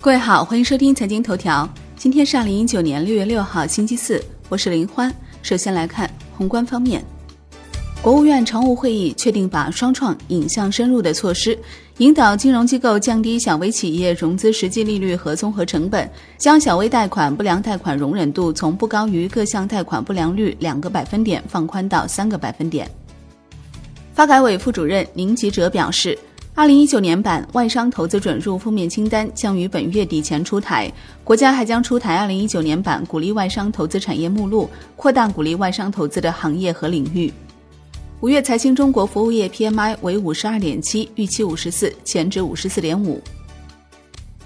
各位好，欢迎收听财经头条。今天是二零一九年六月六号，星期四，我是林欢。首先来看宏观方面，国务院常务会议确定把双创引向深入的措施，引导金融机构降低小微企业融资实际利率和综合成本，将小微贷款不良贷款容忍度从不高于各项贷款不良率两个百分点放宽到三个百分点。发改委副主任宁吉喆表示。二零一九年版外商投资准入负面清单将于本月底前出台，国家还将出台二零一九年版鼓励外商投资产业目录，扩大鼓励外商投资的行业和领域。五月财新中国服务业 PMI 为五十二点七，预期五十四，前值五十四点五。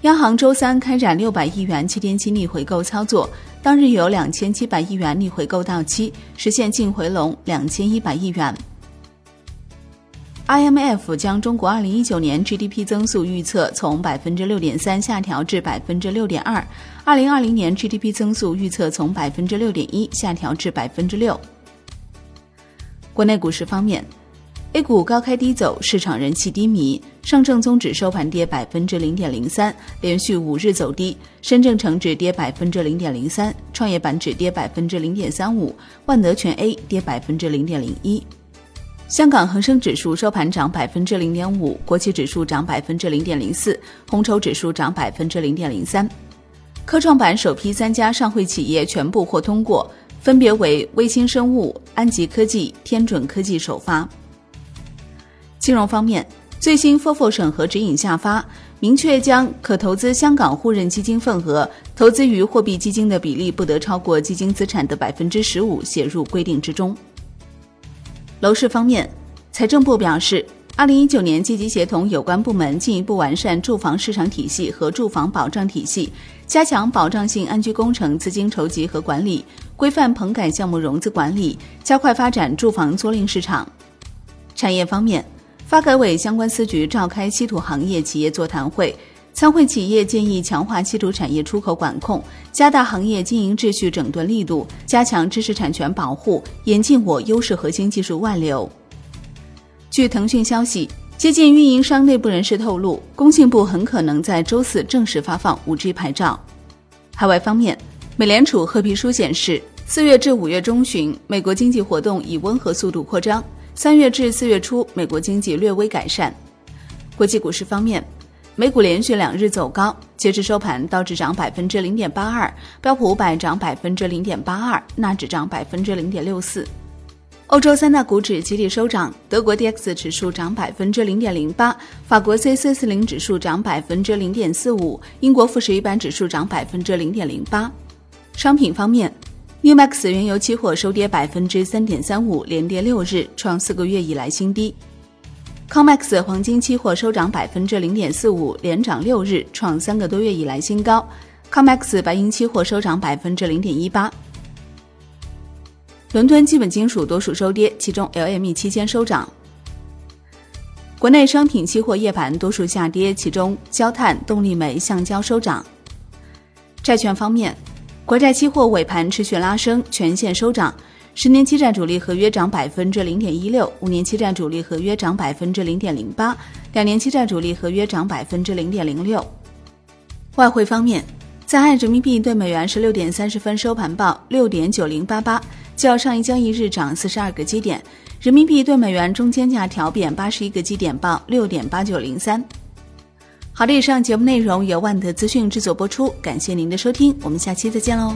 央行周三开展六百亿元七天期逆回购操作，当日有两千七百亿元逆回购到期，实现净回笼两千一百亿元。IMF 将中国2019年 GDP 增速预测从百分之六点三下调至百分之六点二，2020年 GDP 增速预测从百分之六点一下调至百分之六。国内股市方面，A 股高开低走，市场人气低迷，上证综指收盘跌百分之零点零三，连续五日走低；深证成指跌百分之零点零三，创业板指跌百分之零点三五，万德全 A 跌百分之零点零一。香港恒生指数收盘涨百分之零点五，国企指数涨百分之零点零四，红筹指数涨百分之零点零三。科创板首批三家上会企业全部获通过，分别为微星生物、安吉科技、天准科技首发。金融方面，最新 FOF 审核指引下发，明确将可投资香港互认基金份额投资于货币基金的比例不得超过基金资产的百分之十五，写入规定之中。楼市方面，财政部表示，二零一九年积极协同有关部门进一步完善住房市场体系和住房保障体系，加强保障性安居工程资金筹集和管理，规范棚改项目融资管理，加快发展住房租赁市场。产业方面，发改委相关司局召开稀土行业企业座谈会。参会企业建议强化稀土产业出口管控，加大行业经营秩序整顿力度，加强知识产权保护，引进我优势核心技术外流。据腾讯消息，接近运营商内部人士透露，工信部很可能在周四正式发放 5G 牌照。海外方面，美联储褐皮书显示，四月至五月中旬，美国经济活动以温和速度扩张；三月至四月初，美国经济略微改善。国际股市方面。美股连续两日走高，截至收盘，道指涨百分之零点八二，标普五百涨百分之零点八二，纳指涨百分之零点六四。欧洲三大股指集体收涨，德国 D X 指数涨百分之零点零八，法国 C 四四零指数涨百分之零点四五，英国富时一百指数涨百分之零点零八。商品方面，New Max 原油期货收跌百分之三点三五，连跌六日，创四个月以来新低。COMEX 黄金期货收涨百分之零点四五，连涨六日，创三个多月以来新高。COMEX 白银期货收涨百分之零点一八。伦敦基本金属多数收跌，其中 LME 期间收涨。国内商品期货夜盘多数下跌，其中焦炭、动力煤、橡胶收涨。债券方面，国债期货尾盘持续拉升，全线收涨。十年期债主力合约涨百分之零点一六，五年期债主力合约涨百分之零点零八，两年期债主力合约涨百分之零点零六。外汇方面，在岸人民币对美元十六点三十分收盘报六点九零八八，较上一交易日涨四十二个基点。人民币对美元中间价调贬八十一个基点，报六点八九零三。好的，以上节目内容由万德资讯制作播出，感谢您的收听，我们下期再见喽。